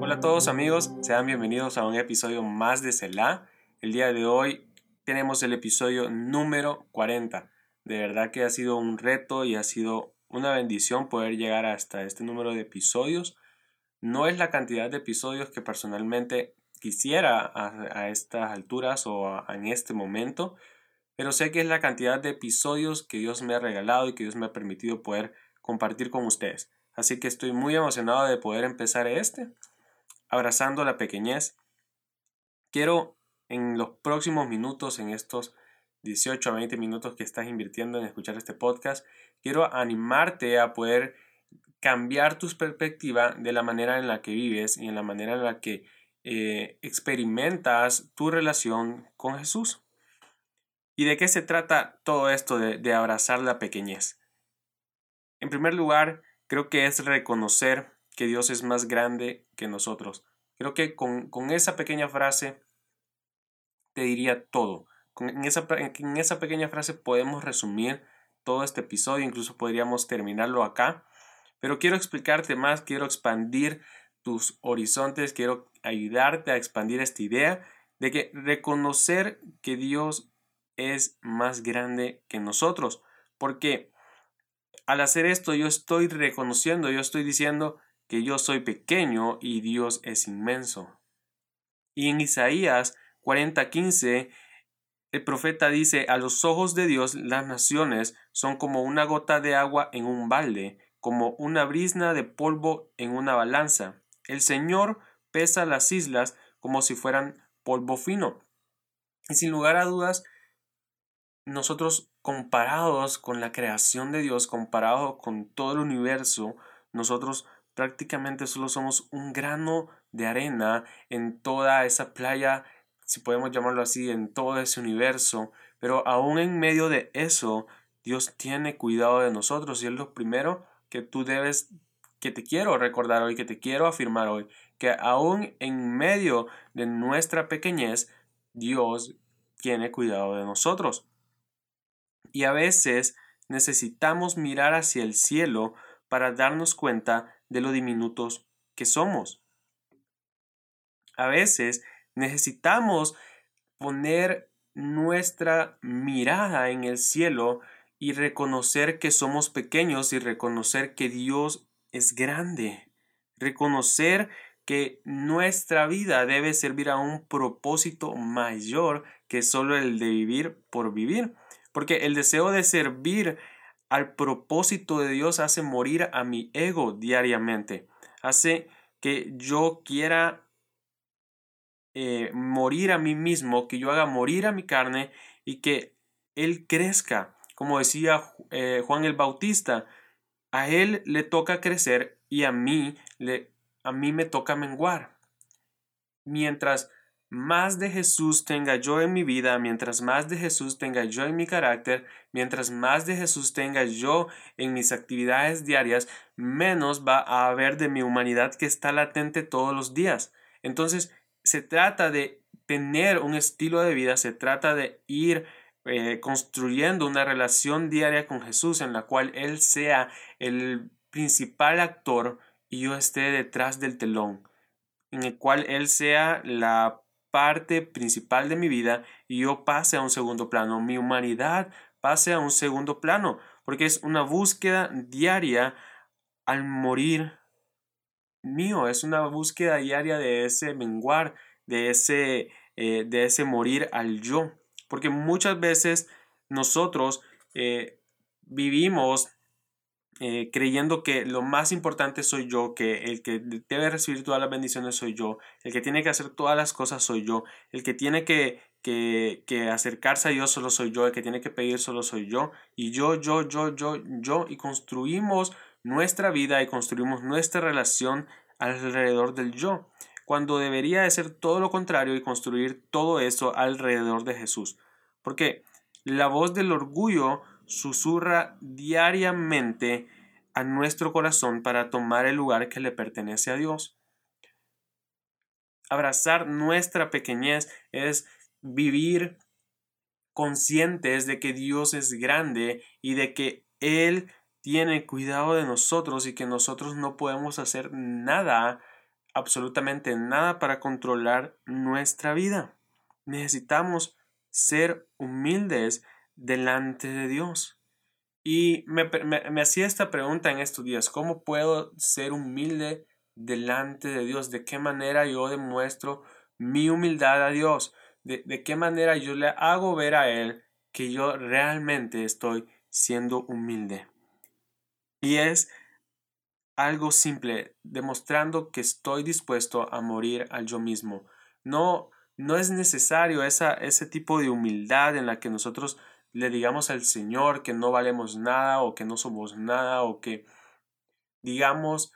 Hola a todos amigos, sean bienvenidos a un episodio más de Selah. El día de hoy tenemos el episodio número 40. De verdad que ha sido un reto y ha sido una bendición poder llegar hasta este número de episodios. No es la cantidad de episodios que personalmente quisiera a, estas alturas o en este momento, pero sé que es la cantidad de episodios que Dios me ha regalado y que Dios me ha permitido poder compartir con ustedes. Así que estoy muy emocionado de poder empezar este abrazando la pequeñez. Quiero en los próximos minutos, en estos 18 a 20 minutos que estás invirtiendo en escuchar este podcast, quiero animarte a poder cambiar tu perspectiva de la manera en la que vives y en la manera en la que eh, experimentas tu relación con Jesús. ¿Y de qué se trata todo esto de, abrazar la pequeñez? En primer lugar, creo que es reconocer que Dios es más grande que nosotros. Creo que con, esa pequeña frase te diría todo. en, esa, en esa pequeña frase podemos resumir todo este episodio, incluso podríamos terminarlo acá. Pero quiero explicarte más, quiero expandir tus horizontes, quiero ayudarte a expandir esta idea de que reconocer que Dios es más grande que nosotros. Porque al hacer esto yo estoy reconociendo, yo estoy diciendo, que yo soy pequeño y Dios es inmenso. Y en Isaías 40:15 el profeta dice, a los ojos de Dios las naciones son como una gota de agua en un balde, como una brisna de polvo en una balanza. El Señor pesa las islas como si fueran polvo fino. Y sin lugar a dudas, nosotros comparados con la creación de Dios, comparados con todo el universo, nosotros prácticamente solo somos un grano de arena en toda esa playa, si podemos llamarlo así, en todo ese universo. Pero aún en medio de eso, Dios tiene cuidado de nosotros y es lo primero que tú debes, que te quiero recordar hoy, que te quiero afirmar hoy, que aún en medio de nuestra pequeñez, Dios tiene cuidado de nosotros. Y a veces necesitamos mirar hacia el cielo para darnos cuenta de lo diminutos que somos. A veces necesitamos poner nuestra mirada en el cielo y reconocer que somos pequeños y reconocer que Dios es grande. Reconocer que nuestra vida debe servir a un propósito mayor que solo el de vivir por vivir. Porque el deseo de servir al propósito de Dios hace morir a mi ego diariamente. Hace que yo quiera eh, morir a mí mismo, que yo haga morir a mi carne y que Él crezca. Como decía eh, Juan el Bautista, a Él le toca crecer y a mí, le, a mí me toca menguar. Mientras más de Jesús tenga yo en mi vida, mientras más de Jesús tenga yo en mi carácter, mientras más de Jesús tenga yo en mis actividades diarias, menos va a haber de mi humanidad que está latente todos los días. Entonces, se trata de tener un estilo de vida, se trata de ir eh, construyendo una relación diaria con Jesús en la cual Él sea el principal actor y yo esté detrás del telón, en el cual Él sea la parte principal de mi vida y yo pase a un segundo plano, mi humanidad pase a un segundo plano, porque es una búsqueda diaria al morir mío, es una búsqueda diaria de ese menguar, de ese, eh, de ese morir al yo, porque muchas veces nosotros eh, vivimos eh, creyendo que lo más importante soy yo, que el que debe recibir todas las bendiciones soy yo, el que tiene que hacer todas las cosas soy yo, el que tiene que, que, que acercarse a Dios solo soy yo, el que tiene que pedir solo soy yo, y yo, yo, yo, yo, yo, y construimos nuestra vida y construimos nuestra relación alrededor del yo, cuando debería de ser todo lo contrario y construir todo eso alrededor de Jesús. Porque la voz del orgullo susurra diariamente a nuestro corazón para tomar el lugar que le pertenece a Dios. Abrazar nuestra pequeñez es vivir conscientes de que Dios es grande y de que Él tiene cuidado de nosotros y que nosotros no podemos hacer nada, absolutamente nada para controlar nuestra vida. Necesitamos ser humildes delante de Dios. Y me, me, hacía esta pregunta en estos días, ¿cómo puedo ser humilde delante de Dios? ¿De qué manera yo demuestro mi humildad a Dios? ¿De, de qué manera yo le hago ver a Él que yo realmente estoy siendo humilde? Y es algo simple, demostrando que estoy dispuesto a morir al yo mismo. No, no es necesario esa, ese tipo de humildad en la que nosotros le digamos al Señor que no valemos nada o que no somos nada o que digamos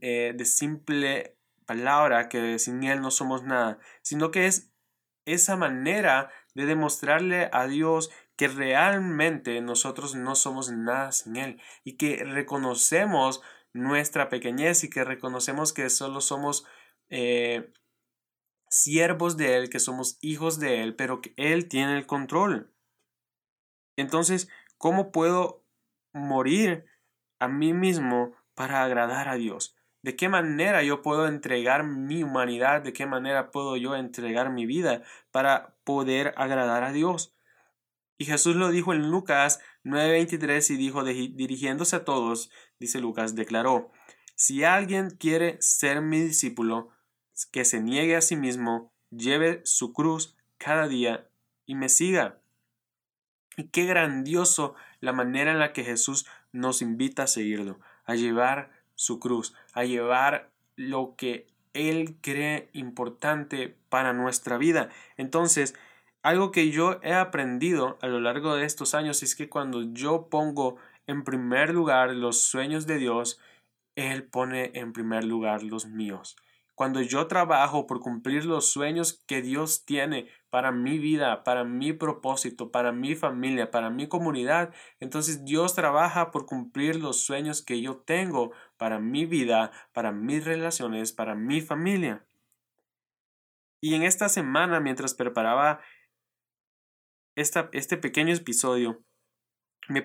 eh, de simple palabra que sin Él no somos nada, sino que es esa manera de demostrarle a Dios que realmente nosotros no somos nada sin Él y que reconocemos nuestra pequeñez y que reconocemos que solo somos eh, siervos de Él, que somos hijos de Él, pero que Él tiene el control. Entonces, ¿cómo puedo morir a mí mismo para agradar a Dios? ¿De qué manera yo puedo entregar mi humanidad? ¿De qué manera puedo yo entregar mi vida para poder agradar a Dios? Y Jesús lo dijo en Lucas 9:23 y dijo, dirigiéndose a todos, dice Lucas, declaró, si alguien quiere ser mi discípulo, que se niegue a sí mismo, lleve su cruz cada día y me siga. Y qué grandioso la manera en la que Jesús nos invita a seguirlo, a llevar su cruz, a llevar lo que Él cree importante para nuestra vida. Entonces, algo que yo he aprendido a lo largo de estos años es que cuando yo pongo en primer lugar los sueños de Dios, Él pone en primer lugar los míos. Cuando yo trabajo por cumplir los sueños que Dios tiene para mi vida, para mi propósito, para mi familia, para mi comunidad, entonces Dios trabaja por cumplir los sueños que yo tengo para mi vida, para mis relaciones, para mi familia. Y en esta semana, mientras preparaba esta, este pequeño episodio, me,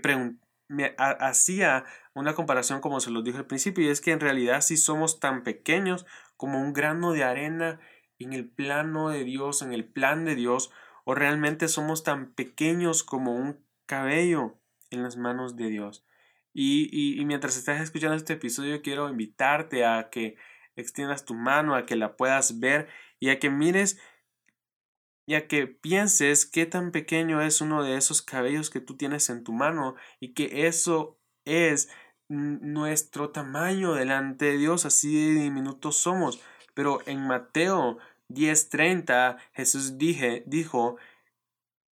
me hacía una comparación como se los dije al principio, y es que en realidad si somos tan pequeños como un grano de arena en el plano de Dios, en el plan de Dios, o realmente somos tan pequeños como un cabello en las manos de Dios. Y, y, mientras estás escuchando este episodio, quiero invitarte a que extiendas tu mano, a que la puedas ver y a que mires y a que pienses qué tan pequeño es uno de esos cabellos que tú tienes en tu mano y que eso es nuestro tamaño delante de Dios, así de diminutos somos. Pero en Mateo 10:30 Jesús dije, dijo,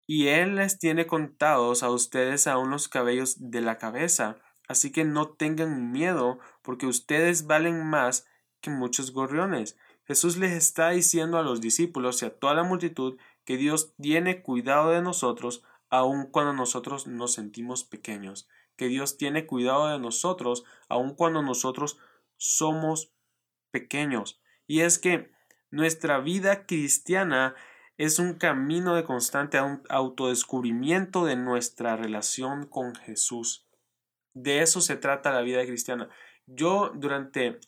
y Él les tiene contados a ustedes aún los cabellos de la cabeza, así que no tengan miedo, porque ustedes valen más que muchos gorriones. Jesús les está diciendo a los discípulos y a toda la multitud que Dios tiene cuidado de nosotros aun cuando nosotros nos sentimos pequeños que Dios tiene cuidado de nosotros, aun cuando nosotros somos pequeños. Y es que nuestra vida cristiana es un camino de constante autodescubrimiento de nuestra relación con Jesús. De eso se trata la vida cristiana. Yo durante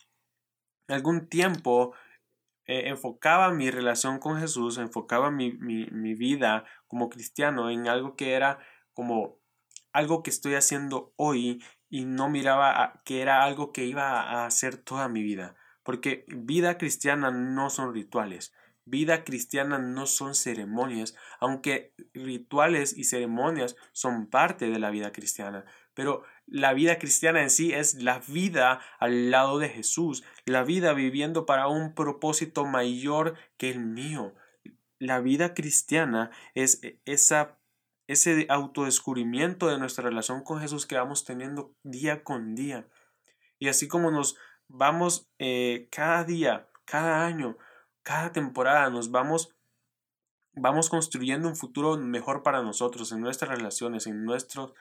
algún tiempo eh, enfocaba mi relación con Jesús, enfocaba mi, mi vida como cristiano en algo que era como algo que estoy haciendo hoy y no miraba que era algo que iba a hacer toda mi vida. Porque vida cristiana no son rituales, vida cristiana no son ceremonias, aunque rituales y ceremonias son parte de la vida cristiana. Pero la vida cristiana en sí es la vida al lado de Jesús, la vida viviendo para un propósito mayor que el mío. La vida cristiana es esa ese autodescubrimiento de nuestra relación con Jesús que vamos teniendo día con día. Y así como nos vamos eh, cada día, cada año, cada temporada, nos vamos, vamos construyendo un futuro mejor para nosotros, en nuestras relaciones, en, nuestro,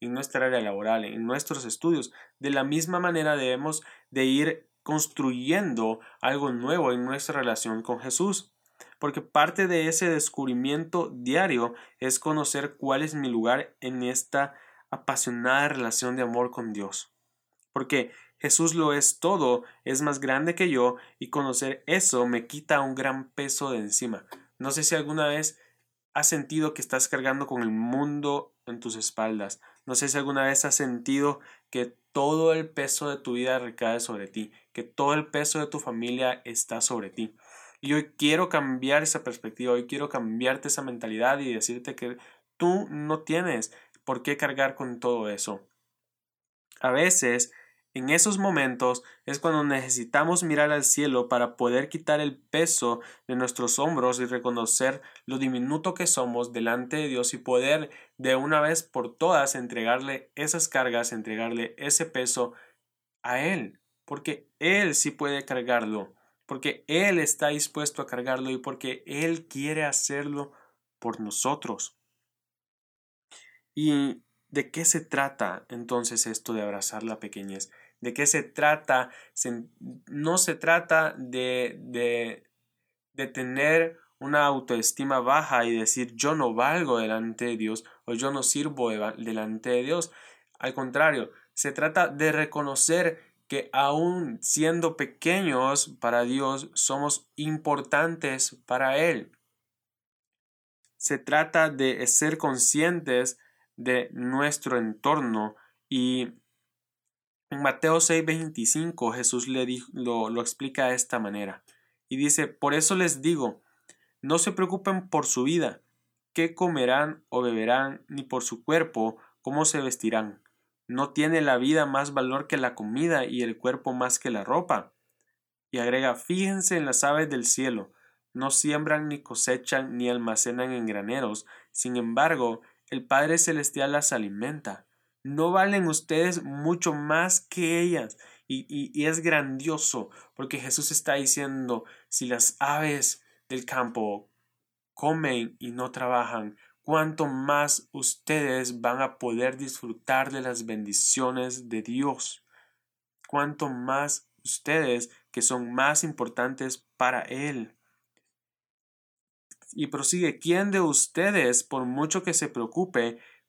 en nuestra área laboral, en nuestros estudios. De la misma manera debemos de ir construyendo algo nuevo en nuestra relación con Jesús. porque parte de ese descubrimiento diario es conocer cuál es mi lugar en esta apasionada relación de amor con Dios. Porque Jesús lo es todo, es más grande que yo, y conocer eso me quita un gran peso de encima. No sé si alguna vez has sentido que estás cargando con el mundo en tus espaldas. No sé si alguna vez has sentido que todo el peso de tu vida recae sobre ti, que todo el peso de tu familia está sobre ti. Y hoy quiero cambiar esa perspectiva, hoy quiero cambiarte esa mentalidad y decirte que tú no tienes por qué cargar con todo eso. A veces en esos momentos es cuando necesitamos mirar al cielo para poder quitar el peso de nuestros hombros y reconocer lo diminuto que somos delante de Dios y poder de una vez por todas entregarle esas cargas, entregarle ese peso a Él, porque Él sí puede cargarlo, porque Él está dispuesto a cargarlo y porque Él quiere hacerlo por nosotros. ¿Y de qué se trata entonces esto de abrazar la pequeñez? ¿De qué se trata? no se trata de, de, de tener una autoestima baja y decir yo no valgo delante de Dios o yo no sirvo delante de Dios. Al contrario, se trata de reconocer que aún siendo pequeños para Dios somos importantes para Él. Se trata de ser conscientes de nuestro entorno y en Mateo 6:25 Jesús le lo, lo explica de esta manera y dice, por eso les digo, no se preocupen por su vida, qué comerán o beberán, ni por su cuerpo, cómo se vestirán. ¿No tiene la vida más valor que la comida y el cuerpo más que la ropa? Y agrega, fíjense en las aves del cielo, no siembran ni cosechan ni almacenan en graneros, sin embargo, el Padre Celestial las alimenta no valen ustedes mucho más que ellas. Y, es grandioso porque Jesús está diciendo, si las aves del campo comen y no trabajan, cuánto más ustedes van a poder disfrutar de las bendiciones de Dios. Cuánto más ustedes que son más importantes para Él. Y prosigue, ¿quién de ustedes, por mucho que se preocupe,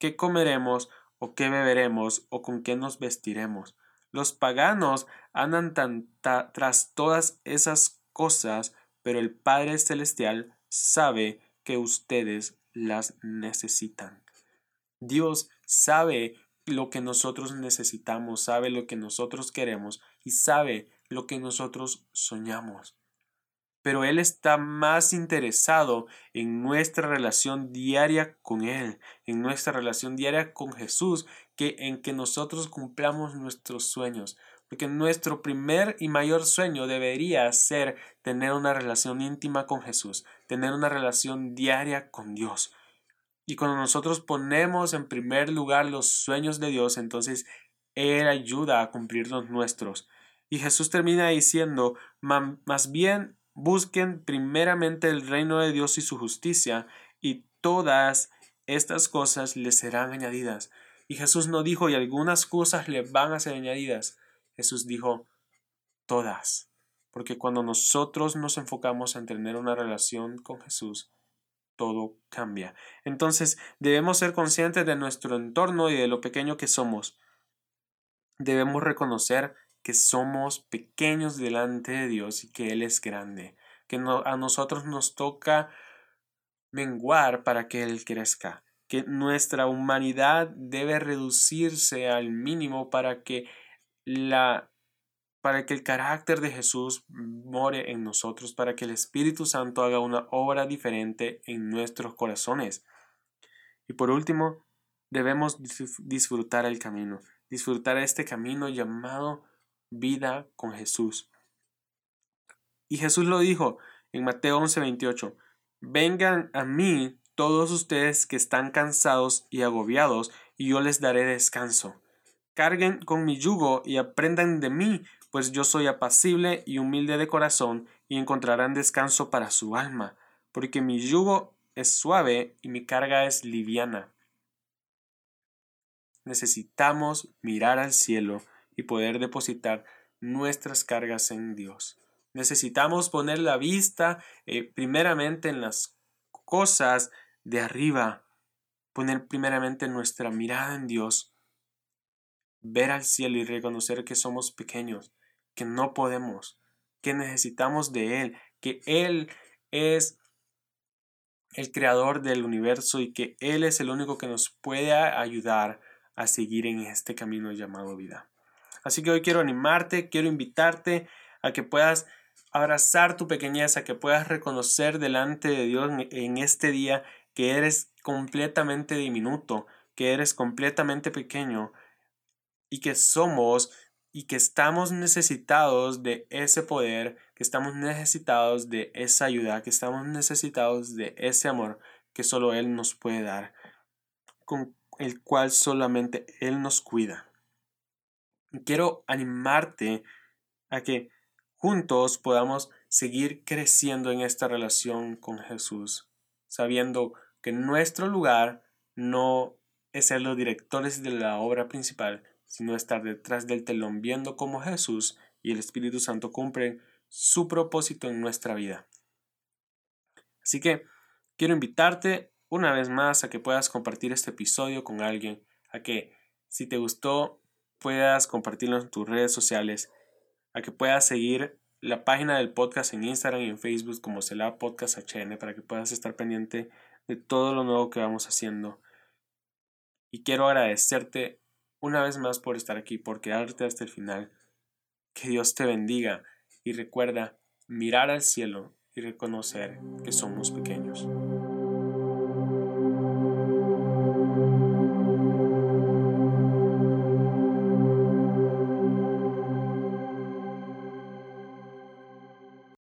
qué comeremos o qué beberemos o con qué nos vestiremos. Los paganos andan tras todas esas cosas, pero el Padre Celestial sabe que ustedes las necesitan. Dios sabe lo que nosotros necesitamos, sabe lo que nosotros queremos y sabe lo que nosotros soñamos pero Él está más interesado en nuestra relación diaria con Él, en nuestra relación diaria con Jesús, que en que nosotros cumplamos nuestros sueños. Porque nuestro primer y mayor sueño debería ser tener una relación íntima con Jesús, tener una relación diaria con Dios. Y cuando nosotros ponemos en primer lugar los sueños de Dios, entonces Él ayuda a cumplir los nuestros. Y Jesús termina diciendo, más bien Busquen primeramente el reino de Dios y su justicia, y todas estas cosas les serán añadidas. Y Jesús no dijo, y algunas cosas le van a ser añadidas. Jesús dijo, todas. Porque cuando nosotros nos enfocamos en tener una relación con Jesús, todo cambia. Entonces debemos ser conscientes de nuestro entorno y de lo pequeño que somos. Debemos reconocer que somos pequeños delante de Dios y que Él es grande, que a nosotros nos toca menguar para que Él crezca, que nuestra humanidad debe reducirse al mínimo para que la para que el carácter de Jesús more en nosotros, para que el Espíritu Santo haga una obra diferente en nuestros corazones. Y por último, debemos disfrutar el camino, disfrutar este camino llamado vida con Jesús. Y Jesús lo dijo en Mateo 11:28, Vengan a mí todos ustedes que están cansados y agobiados, y yo les daré descanso. Carguen con mi yugo y aprendan de mí, pues yo soy apacible y humilde de corazón, y encontrarán descanso para su alma, porque mi yugo es suave y mi carga es liviana. Necesitamos mirar al cielo y poder depositar nuestras cargas en Dios. Necesitamos poner la vista eh, primeramente en las cosas de arriba, poner primeramente nuestra mirada en Dios, ver al cielo y reconocer que somos pequeños, que no podemos, que necesitamos de Él, que Él es el creador del universo y que Él es el único que nos puede ayudar a seguir en este camino llamado vida. Así que hoy quiero animarte, quiero invitarte a que puedas abrazar tu pequeñez, a que puedas reconocer delante de Dios en este día que eres completamente diminuto, que eres completamente pequeño y que somos y que estamos necesitados de ese poder, que estamos necesitados de esa ayuda, que estamos necesitados de ese amor que solo Él nos puede dar, con el cual solamente Él nos cuida. Quiero animarte a que juntos podamos seguir creciendo en esta relación con Jesús, sabiendo que nuestro lugar no es ser los directores de la obra principal, sino estar detrás del telón viendo cómo Jesús y el Espíritu Santo cumplen su propósito en nuestra vida. Así que quiero invitarte una vez más a que puedas compartir este episodio con alguien, a que si te gustó puedas compartirlo en tus redes sociales, a que puedas seguir la página del podcast en Instagram y en Facebook como Cela Podcast HN para que puedas estar pendiente de todo lo nuevo que vamos haciendo. Y quiero agradecerte una vez más por estar aquí, por quedarte hasta el final. Que Dios te bendiga y recuerda mirar al cielo y reconocer que somos pequeños.